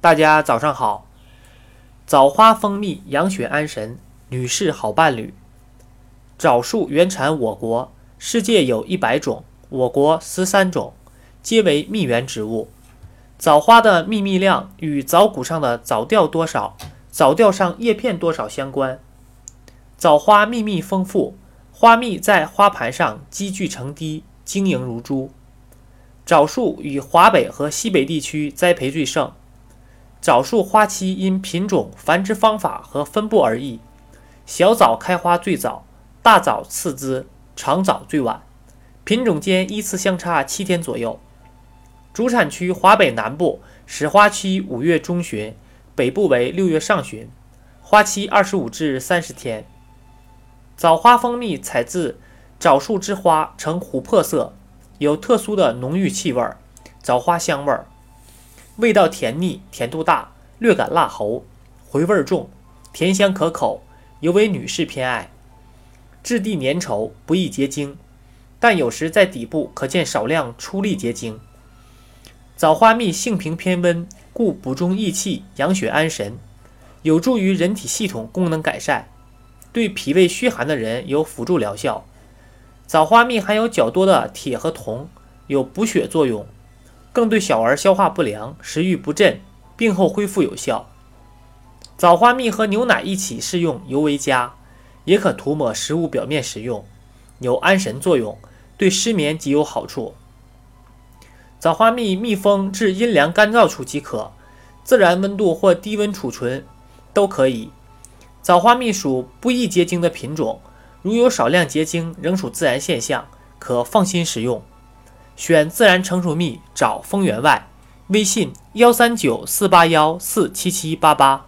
大家早上好。枣花蜂蜜养血安神，女士好伴侣。枣树原产我国，世界有一百种，我国十三种，皆为蜜源植物。枣花的蜜蜜量与枣骨上的枣吊多少、枣吊上叶片多少相关。枣花蜜蜜丰富，花蜜在花盘上积聚成滴，晶莹如珠。枣树与华北和西北地区栽培最盛。枣树花期因品种、繁殖方法和分布而异，小枣开花最早，大枣次之，长枣最晚，品种间依次相差七天左右。主产区华北南部，始花期五月中旬，北部为六月上旬，花期二十五至三十天。枣花蜂蜜采自枣树之花，呈琥珀色。有特殊的浓郁气味儿，枣花香味儿，味道甜腻，甜度大，略感辣喉，回味重，甜香可口，尤为女士偏爱。质地粘稠，不易结晶，但有时在底部可见少量粗粒结晶。枣花蜜性平偏温，故补中益气，养血安神，有助于人体系统功能改善，对脾胃虚寒的人有辅助疗效。枣花蜜含有较多的铁和铜，有补血作用，更对小儿消化不良、食欲不振、病后恢复有效。枣花蜜和牛奶一起食用尤为佳，也可涂抹食物表面食用，有安神作用，对失眠极有好处。枣花蜜密封至阴凉干燥处即可，自然温度或低温储存都可以。枣花蜜属不易结晶的品种。如有少量结晶，仍属自然现象，可放心食用。选自然成熟蜜，找丰源外。微信：幺三九四八幺四七七八八。